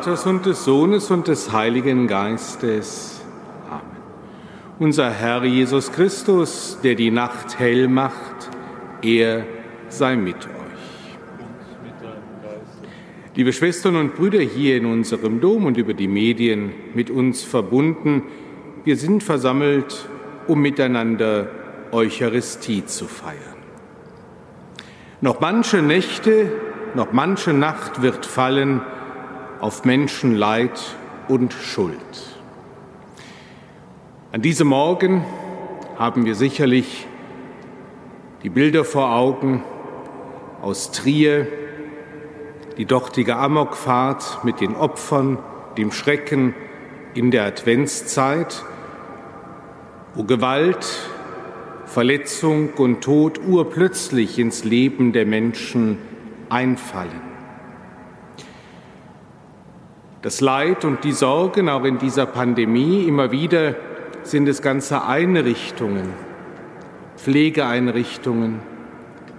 Vaters und des Sohnes und des Heiligen Geistes. Amen. Unser Herr Jesus Christus, der die Nacht hell macht, er sei mit euch. Liebe Schwestern und Brüder hier in unserem Dom und über die Medien mit uns verbunden, wir sind versammelt, um miteinander Eucharistie zu feiern. Noch manche Nächte, noch manche Nacht wird fallen auf Menschenleid und Schuld. An diesem Morgen haben wir sicherlich die Bilder vor Augen aus Trier, die dortige Amokfahrt mit den Opfern, dem Schrecken in der Adventszeit, wo Gewalt, Verletzung und Tod urplötzlich ins Leben der Menschen einfallen. Das Leid und die Sorgen auch in dieser Pandemie immer wieder sind es ganze Einrichtungen, Pflegeeinrichtungen,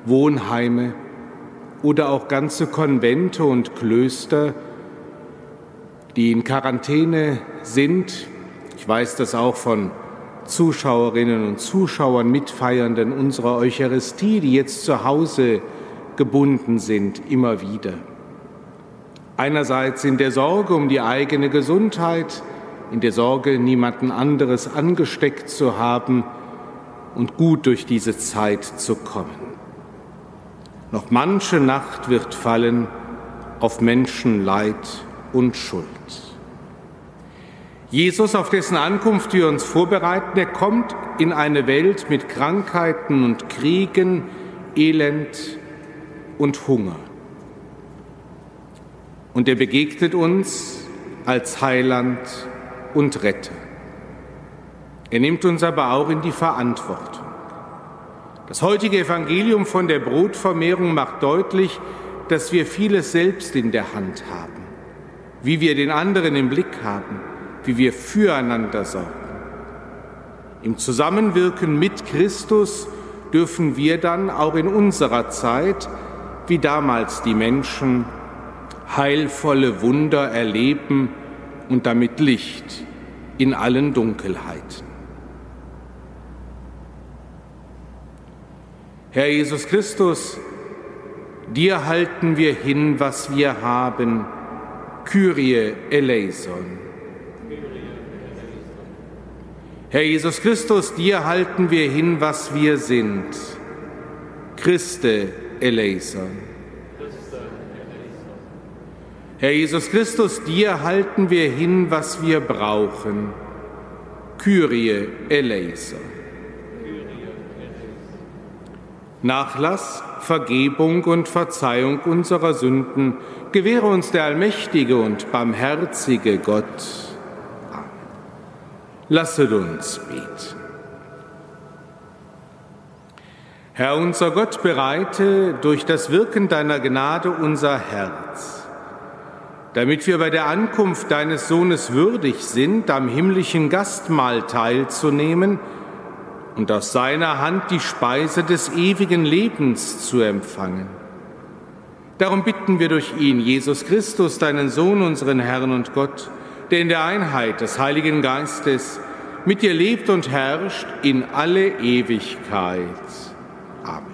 Wohnheime, oder auch ganze Konvente und Klöster, die in Quarantäne sind. Ich weiß das auch von Zuschauerinnen und Zuschauern, Mitfeiernden unserer Eucharistie, die jetzt zu Hause gebunden sind, immer wieder. Einerseits in der Sorge um die eigene Gesundheit, in der Sorge, niemanden anderes angesteckt zu haben und gut durch diese Zeit zu kommen. Noch manche Nacht wird fallen auf Menschen Leid und Schuld. Jesus, auf dessen Ankunft wir uns vorbereiten, er kommt in eine Welt mit Krankheiten und Kriegen, Elend und Hunger. Und er begegnet uns als Heiland und Retter. Er nimmt uns aber auch in die Verantwortung. Das heutige Evangelium von der Brotvermehrung macht deutlich, dass wir vieles selbst in der Hand haben, wie wir den anderen im Blick haben, wie wir füreinander sorgen. Im Zusammenwirken mit Christus dürfen wir dann auch in unserer Zeit, wie damals die Menschen, heilvolle Wunder erleben und damit Licht in allen Dunkelheiten. Herr Jesus Christus, dir halten wir hin, was wir haben. Kyrie eleison. Herr Jesus Christus, dir halten wir hin, was wir sind. Christe eleison. Herr Jesus Christus, dir halten wir hin, was wir brauchen. Kyrie eleison. Nachlass, Vergebung und Verzeihung unserer Sünden gewähre uns der allmächtige und barmherzige Gott. Amen. Lasset uns beten. Herr unser Gott, bereite durch das Wirken deiner Gnade unser Herz, damit wir bei der Ankunft deines Sohnes würdig sind, am himmlischen Gastmahl teilzunehmen, und aus seiner Hand die Speise des ewigen Lebens zu empfangen. Darum bitten wir durch ihn, Jesus Christus, deinen Sohn, unseren Herrn und Gott, der in der Einheit des Heiligen Geistes mit dir lebt und herrscht in alle Ewigkeit. Amen.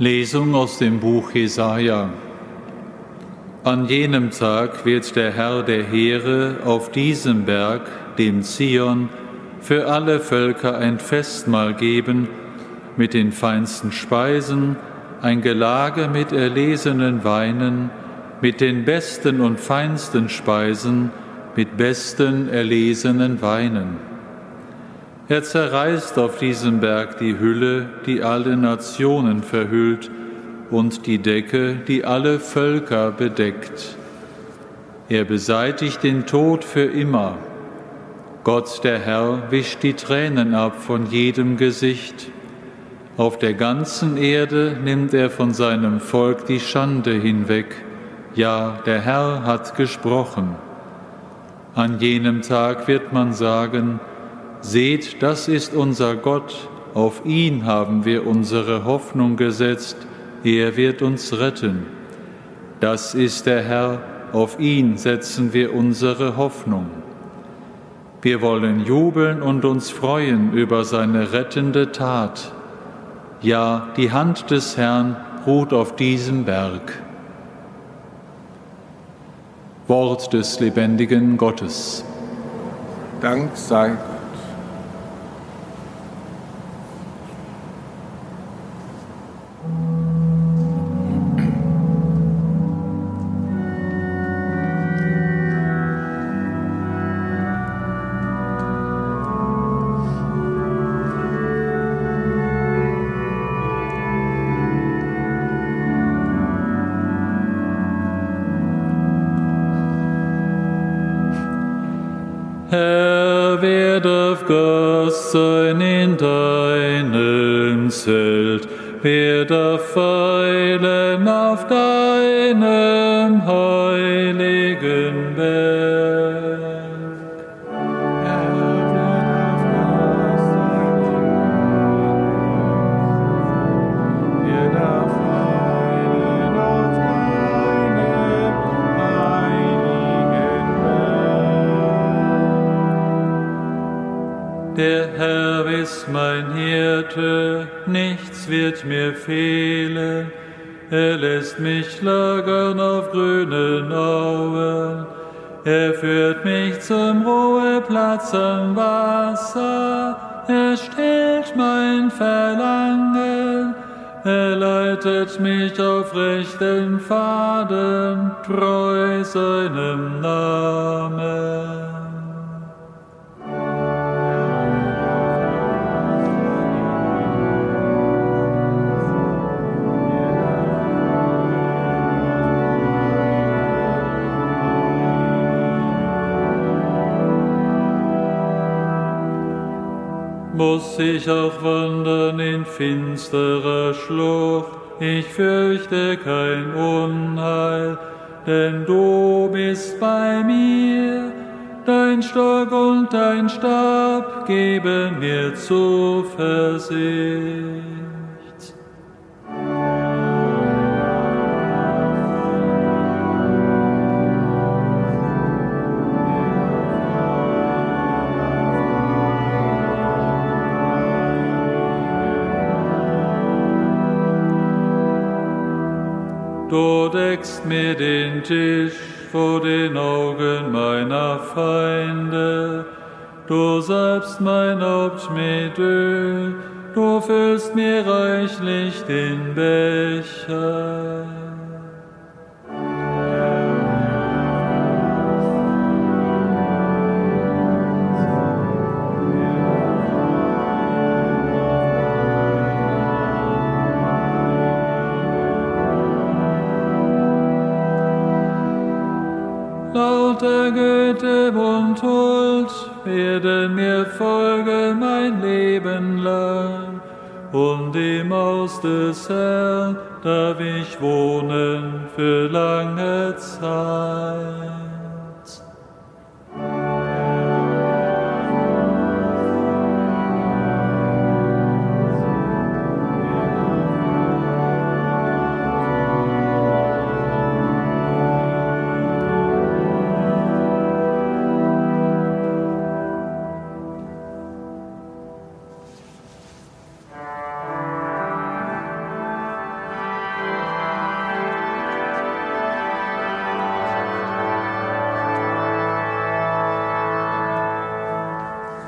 Lesung aus dem Buch Jesaja. An jenem Tag wird der Herr der Heere auf diesem Berg, dem Zion, für alle Völker ein Festmahl geben mit den feinsten Speisen, ein Gelage mit erlesenen Weinen, mit den besten und feinsten Speisen, mit besten erlesenen Weinen. Er zerreißt auf diesem Berg die Hülle, die alle Nationen verhüllt, und die Decke, die alle Völker bedeckt. Er beseitigt den Tod für immer. Gott der Herr wischt die Tränen ab von jedem Gesicht. Auf der ganzen Erde nimmt er von seinem Volk die Schande hinweg. Ja, der Herr hat gesprochen. An jenem Tag wird man sagen, seht, das ist unser Gott, auf ihn haben wir unsere Hoffnung gesetzt, er wird uns retten. Das ist der Herr, auf ihn setzen wir unsere Hoffnung. Wir wollen jubeln und uns freuen über seine rettende Tat. Ja, die Hand des Herrn ruht auf diesem Berg. Wort des lebendigen Gottes. Dank sei Der Herr ist mein Hirte, nichts wird mir fehlen. Er lässt mich lagern auf grünen Auen. Er führt mich zum Ruheplatz am Wasser. Er stillt mein Verlangen. Er leitet mich auf rechten Faden, treu seinem Namen. Muss ich auch wandern in finsterer Schlucht, ich fürchte kein Unheil, denn du bist bei mir. Dein Stock und dein Stab geben mir Zuversicht. Du deckst mir den Tisch vor den Augen meiner Feinde. Du salbst mein Haupt mit Öl, du füllst mir reichlich den Becher. Des Herrn darf ich wohnen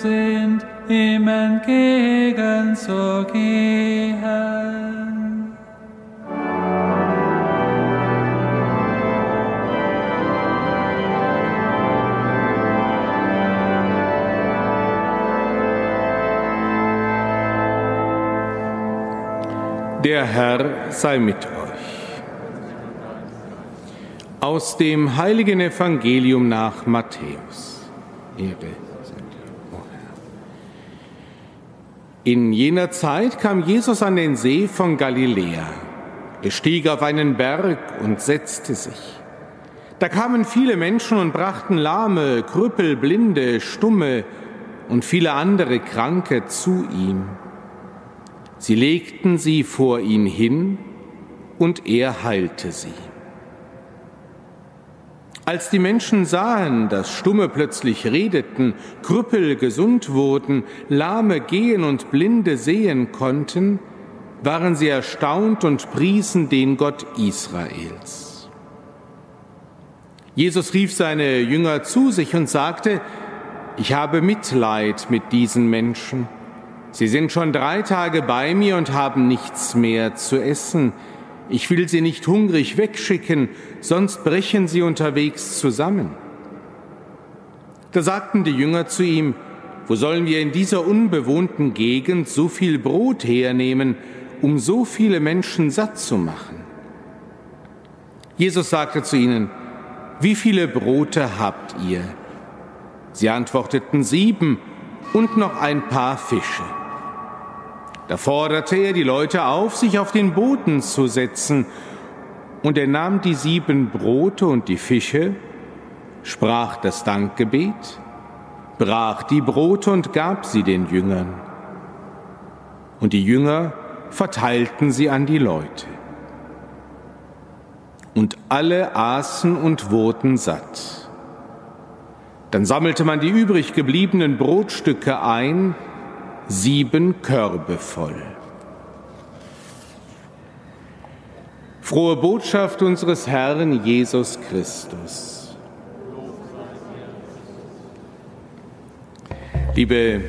sind, ihm entgegenzugehen. Der Herr sei mit euch. Aus dem heiligen Evangelium nach Matthäus. Ehre In jener Zeit kam Jesus an den See von Galiläa. Er stieg auf einen Berg und setzte sich. Da kamen viele Menschen und brachten Lahme, Krüppel, Blinde, Stumme und viele andere Kranke zu ihm. Sie legten sie vor ihn hin und er heilte sie. Als die Menschen sahen, dass Stumme plötzlich redeten, Krüppel gesund wurden, Lahme gehen und Blinde sehen konnten, waren sie erstaunt und priesen den Gott Israels. Jesus rief seine Jünger zu sich und sagte, ich habe Mitleid mit diesen Menschen Sie sind schon drei Tage bei mir und haben nichts mehr zu essen. Ich will sie nicht hungrig wegschicken, sonst brechen sie unterwegs zusammen. Da sagten die Jünger zu ihm, wo sollen wir in dieser unbewohnten Gegend so viel Brot hernehmen, um so viele Menschen satt zu machen? Jesus sagte zu ihnen, wie viele Brote habt ihr? Sie antworteten sieben und noch ein paar Fische. Da forderte er die Leute auf, sich auf den Boden zu setzen, und er nahm die sieben Brote und die Fische, sprach das Dankgebet, brach die Brote und gab sie den Jüngern. Und die Jünger verteilten sie an die Leute. Und alle aßen und wurden satt. Dann sammelte man die übrig gebliebenen Brotstücke ein, sieben Körbe voll. Frohe Botschaft unseres Herrn Jesus Christus. Liebe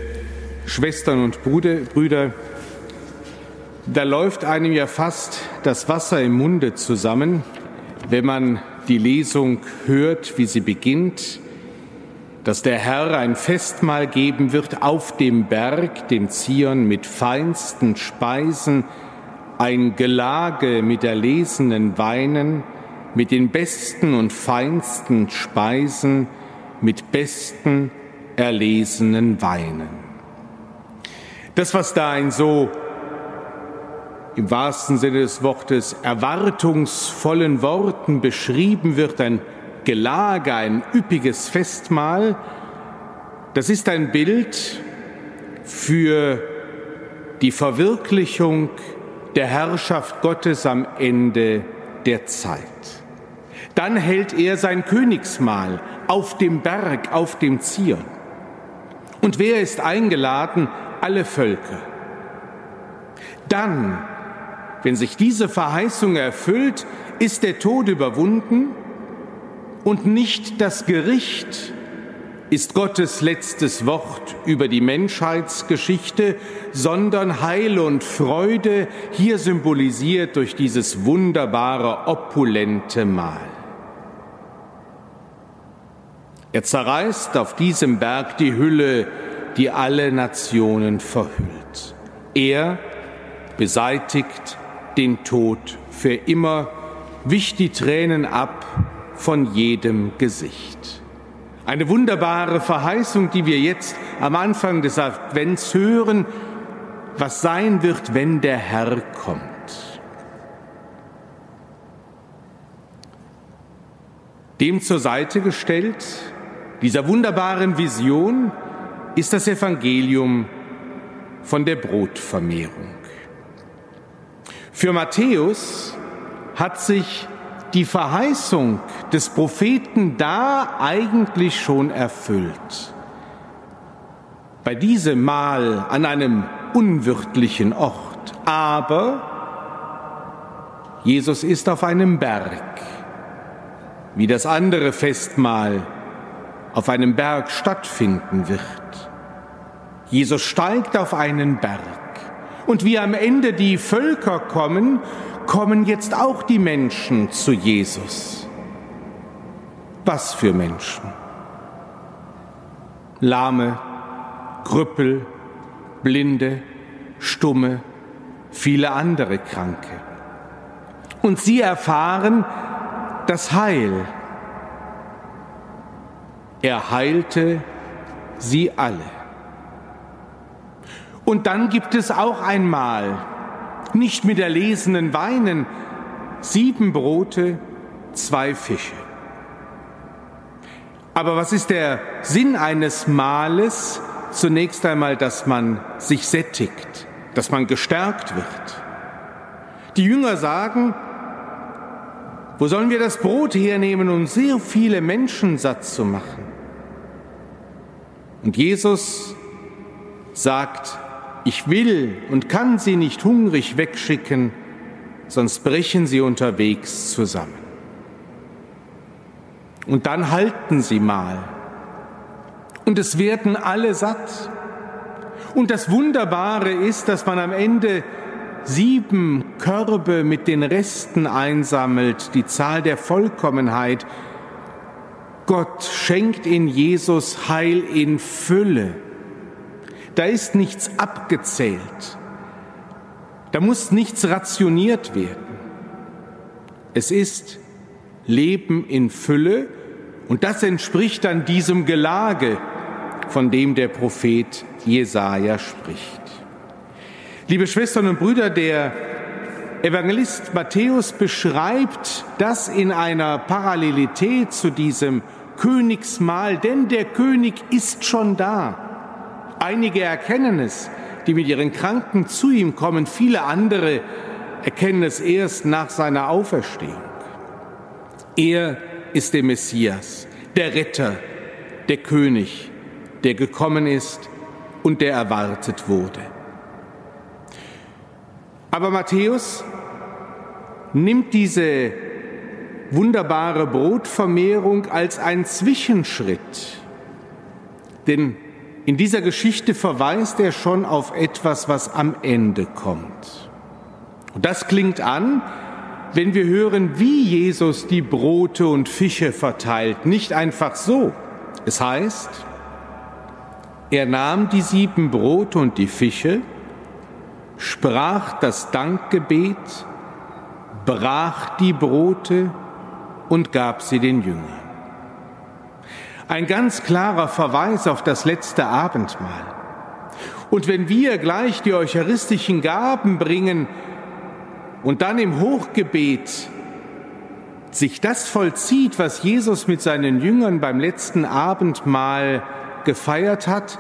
Schwestern und Brüder, da läuft einem ja fast das Wasser im Munde zusammen, wenn man die Lesung hört, wie sie beginnt dass der Herr ein Festmahl geben wird auf dem Berg, dem Zion, mit feinsten Speisen, ein Gelage mit erlesenen Weinen, mit den besten und feinsten Speisen, mit besten erlesenen Weinen. Das, was da in so im wahrsten Sinne des Wortes erwartungsvollen Worten beschrieben wird, ein Gelage, ein üppiges Festmahl, das ist ein Bild für die Verwirklichung der Herrschaft Gottes am Ende der Zeit. Dann hält er sein Königsmahl auf dem Berg, auf dem Zion. Und wer ist eingeladen? Alle Völker. Dann, wenn sich diese Verheißung erfüllt, ist der Tod überwunden und nicht das Gericht ist Gottes letztes Wort über die Menschheitsgeschichte, sondern Heil und Freude, hier symbolisiert durch dieses wunderbare, opulente Mahl. Er zerreißt auf diesem Berg die Hülle, die alle Nationen verhüllt. Er beseitigt den Tod für immer, wischt die Tränen ab von jedem Gesicht. Eine wunderbare Verheißung, die wir jetzt am Anfang des Advents hören, was sein wird, wenn der Herr kommt. Dem zur Seite gestellt, dieser wunderbaren Vision, ist das Evangelium von der Brotvermehrung. Für Matthäus hat sich die Verheißung des Propheten da eigentlich schon erfüllt. Bei diesem Mal an einem unwirtlichen Ort. Aber Jesus ist auf einem Berg, wie das andere Festmahl auf einem Berg stattfinden wird. Jesus steigt auf einen Berg. Und wie am Ende die Völker kommen kommen jetzt auch die Menschen zu Jesus. Was für Menschen? Lahme, Krüppel, Blinde, Stumme, viele andere Kranke. Und sie erfahren das Heil. Er heilte sie alle. Und dann gibt es auch einmal, nicht mit erlesenen Weinen, sieben Brote, zwei Fische. Aber was ist der Sinn eines Mahles? Zunächst einmal, dass man sich sättigt, dass man gestärkt wird. Die Jünger sagen, wo sollen wir das Brot hernehmen, um sehr viele Menschen satt zu machen? Und Jesus sagt, ich will und kann sie nicht hungrig wegschicken, sonst brechen sie unterwegs zusammen. Und dann halten sie mal. Und es werden alle satt. Und das Wunderbare ist, dass man am Ende sieben Körbe mit den Resten einsammelt, die Zahl der Vollkommenheit. Gott schenkt in Jesus Heil in Fülle. Da ist nichts abgezählt. Da muss nichts rationiert werden. Es ist Leben in Fülle und das entspricht dann diesem Gelage, von dem der Prophet Jesaja spricht. Liebe Schwestern und Brüder, der Evangelist Matthäus beschreibt das in einer Parallelität zu diesem Königsmahl, denn der König ist schon da. Einige erkennen es, die mit ihren Kranken zu ihm kommen, viele andere erkennen es erst nach seiner Auferstehung. Er ist der Messias, der Retter, der König, der gekommen ist und der erwartet wurde. Aber Matthäus nimmt diese wunderbare Brotvermehrung als einen Zwischenschritt. Denn in dieser Geschichte verweist er schon auf etwas, was am Ende kommt. Und das klingt an, wenn wir hören, wie Jesus die Brote und Fische verteilt. Nicht einfach so. Es heißt, er nahm die sieben Brote und die Fische, sprach das Dankgebet, brach die Brote und gab sie den Jüngern. Ein ganz klarer Verweis auf das letzte Abendmahl. Und wenn wir gleich die eucharistischen Gaben bringen und dann im Hochgebet sich das vollzieht, was Jesus mit seinen Jüngern beim letzten Abendmahl gefeiert hat,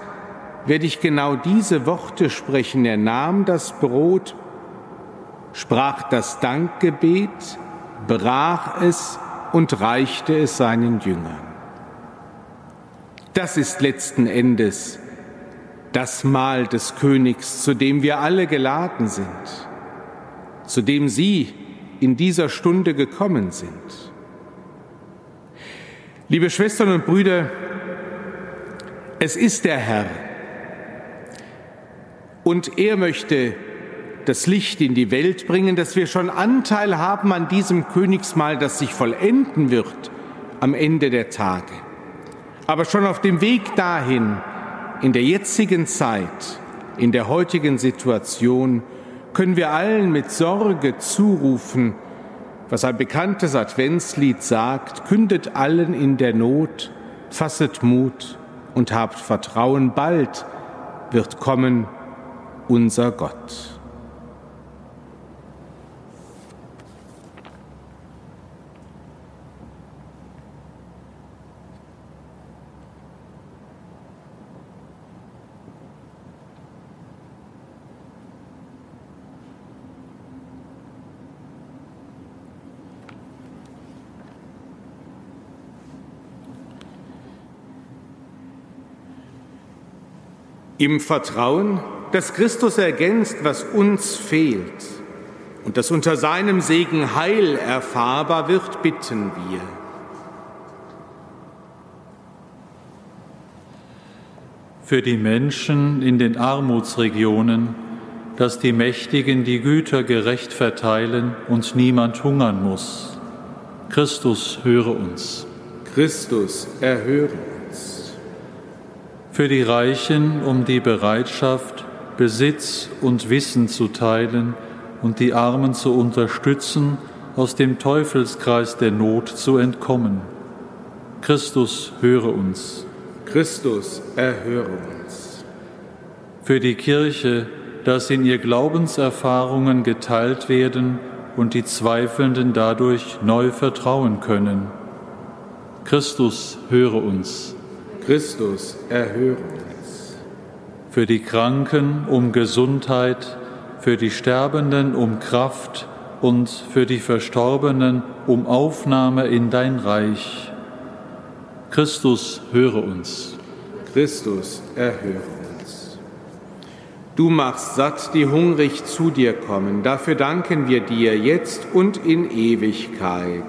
werde ich genau diese Worte sprechen. Er nahm das Brot, sprach das Dankgebet, brach es und reichte es seinen Jüngern. Das ist letzten Endes das Mahl des Königs, zu dem wir alle geladen sind, zu dem Sie in dieser Stunde gekommen sind. Liebe Schwestern und Brüder, es ist der Herr, und er möchte das Licht in die Welt bringen, dass wir schon Anteil haben an diesem Königsmahl, das sich vollenden wird am Ende der Tage. Aber schon auf dem Weg dahin, in der jetzigen Zeit, in der heutigen Situation, können wir allen mit Sorge zurufen, was ein bekanntes Adventslied sagt, kündet allen in der Not, fasset Mut und habt Vertrauen, bald wird kommen unser Gott. Im Vertrauen dass Christus ergänzt, was uns fehlt und dass unter seinem Segen Heil erfahrbar wird, bitten wir. Für die Menschen in den Armutsregionen, dass die Mächtigen die Güter gerecht verteilen und niemand hungern muss. Christus höre uns. Christus erhöre uns. Für die Reichen um die Bereitschaft, Besitz und Wissen zu teilen und die Armen zu unterstützen, aus dem Teufelskreis der Not zu entkommen. Christus, höre uns. Christus, erhöre uns. Für die Kirche, dass in ihr Glaubenserfahrungen geteilt werden und die Zweifelnden dadurch neu vertrauen können. Christus, höre uns. Christus, erhöre uns. Für die Kranken um Gesundheit, für die Sterbenden um Kraft und für die Verstorbenen um Aufnahme in dein Reich. Christus, höre uns. Christus, erhöre uns. Du machst satt, die hungrig zu dir kommen. Dafür danken wir dir jetzt und in Ewigkeit.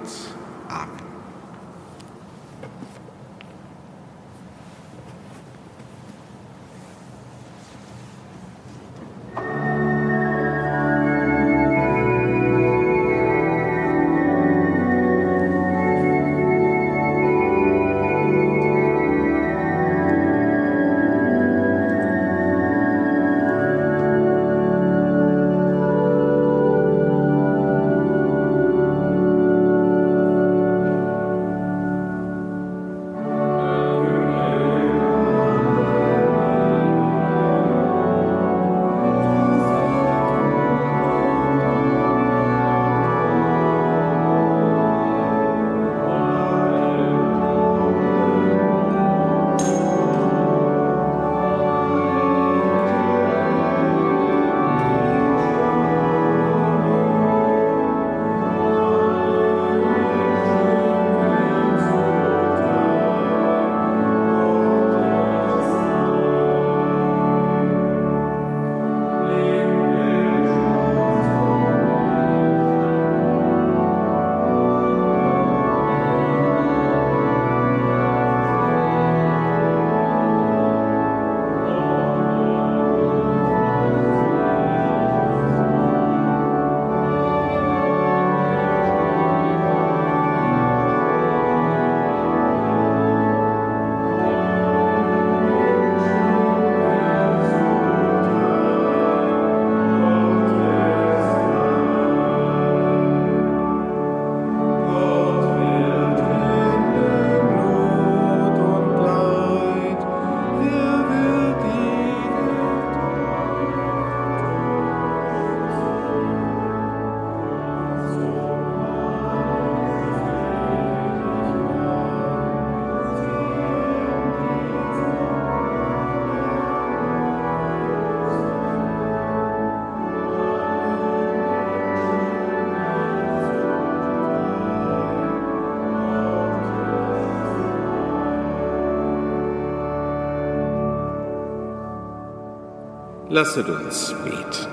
Lasset uns beten.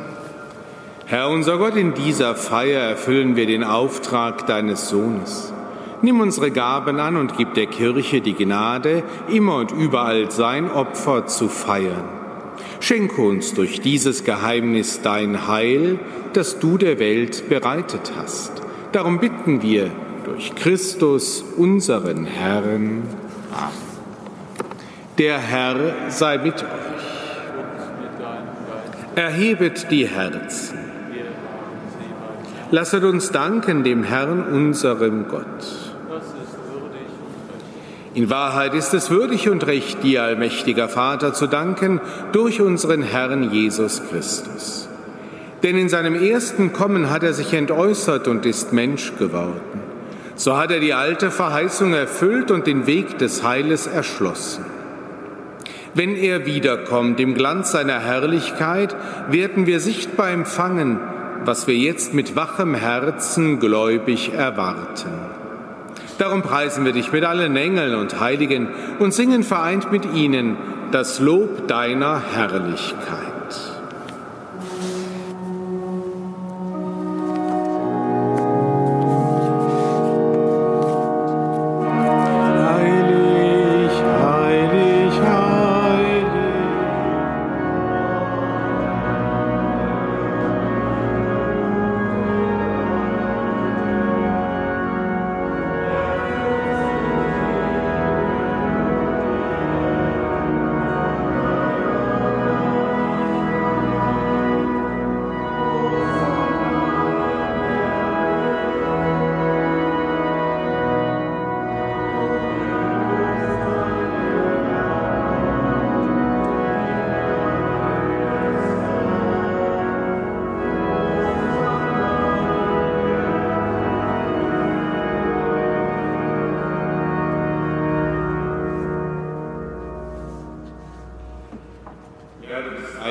Herr unser Gott, in dieser Feier erfüllen wir den Auftrag deines Sohnes. Nimm unsere Gaben an und gib der Kirche die Gnade, immer und überall sein Opfer zu feiern. Schenke uns durch dieses Geheimnis dein Heil, das du der Welt bereitet hast. Darum bitten wir durch Christus, unseren Herrn. Amen. Der Herr sei mit euch. Erhebet die Herzen. Lasset uns danken dem Herrn, unserem Gott. In Wahrheit ist es würdig und recht, dir, allmächtiger Vater, zu danken durch unseren Herrn Jesus Christus. Denn in seinem ersten Kommen hat er sich entäußert und ist Mensch geworden. So hat er die alte Verheißung erfüllt und den Weg des Heiles erschlossen. Wenn er wiederkommt im Glanz seiner Herrlichkeit, werden wir sichtbar empfangen, was wir jetzt mit wachem Herzen gläubig erwarten. Darum preisen wir dich mit allen Engeln und Heiligen und singen vereint mit ihnen das Lob deiner Herrlichkeit.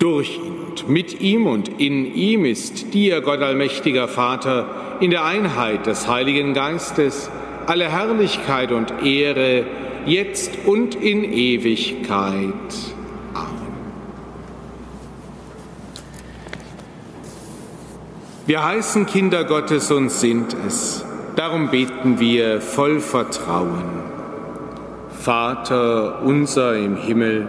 Durch ihn und mit ihm und in ihm ist dir, Gott allmächtiger Vater, in der Einheit des Heiligen Geistes alle Herrlichkeit und Ehre, jetzt und in Ewigkeit. Amen. Wir heißen Kinder Gottes und sind es. Darum beten wir voll Vertrauen. Vater unser im Himmel,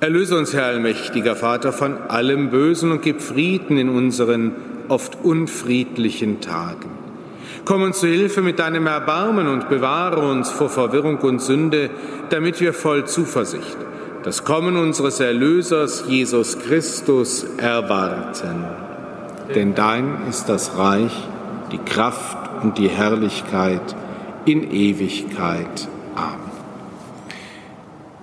Erlöse uns, Herr allmächtiger Vater, von allem Bösen und gib Frieden in unseren oft unfriedlichen Tagen. Komm uns zu Hilfe mit deinem Erbarmen und bewahre uns vor Verwirrung und Sünde, damit wir voll Zuversicht das Kommen unseres Erlösers Jesus Christus erwarten. Denn dein ist das Reich, die Kraft und die Herrlichkeit in Ewigkeit.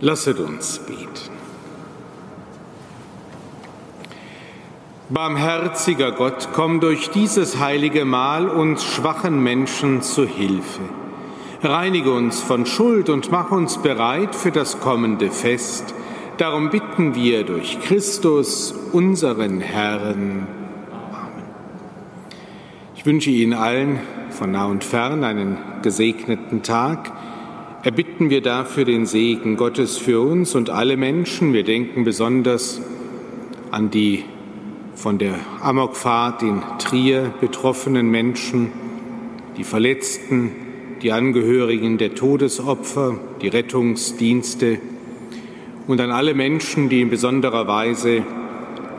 Lasset uns beten. Barmherziger Gott, komm durch dieses heilige Mahl uns schwachen Menschen zu Hilfe. Reinige uns von Schuld und mach uns bereit für das kommende Fest. Darum bitten wir durch Christus, unseren Herrn. Amen. Ich wünsche Ihnen allen von nah und fern einen gesegneten Tag. Erbitten wir dafür den Segen Gottes für uns und alle Menschen. Wir denken besonders an die von der Amokfahrt in Trier betroffenen Menschen, die Verletzten, die Angehörigen der Todesopfer, die Rettungsdienste und an alle Menschen, die in besonderer Weise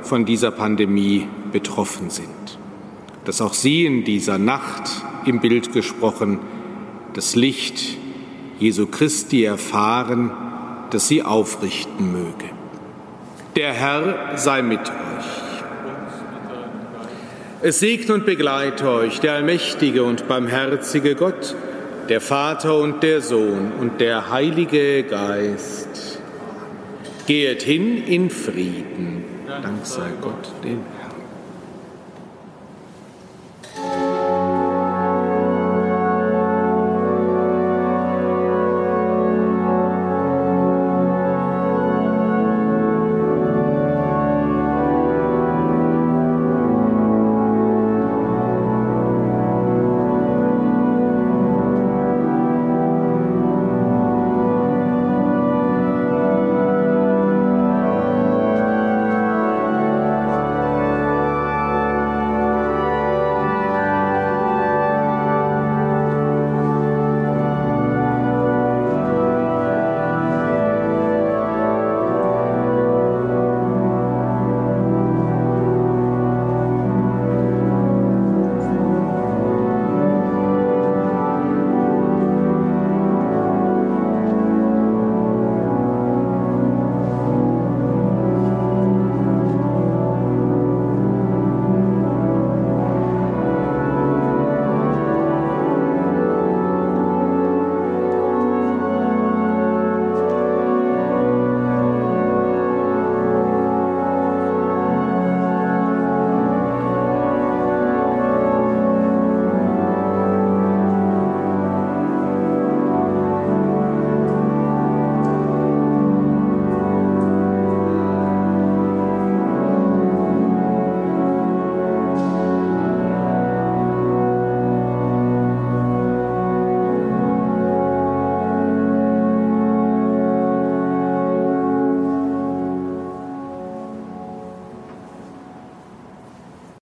von dieser Pandemie betroffen sind. Dass auch sie in dieser Nacht im Bild gesprochen das Licht Jesu Christi erfahren, das sie aufrichten möge. Der Herr sei mit euch. Es segne und begleite euch der allmächtige und barmherzige Gott, der Vater und der Sohn und der Heilige Geist. Gehet hin in Frieden. Dank sei Gott, dem Herrn.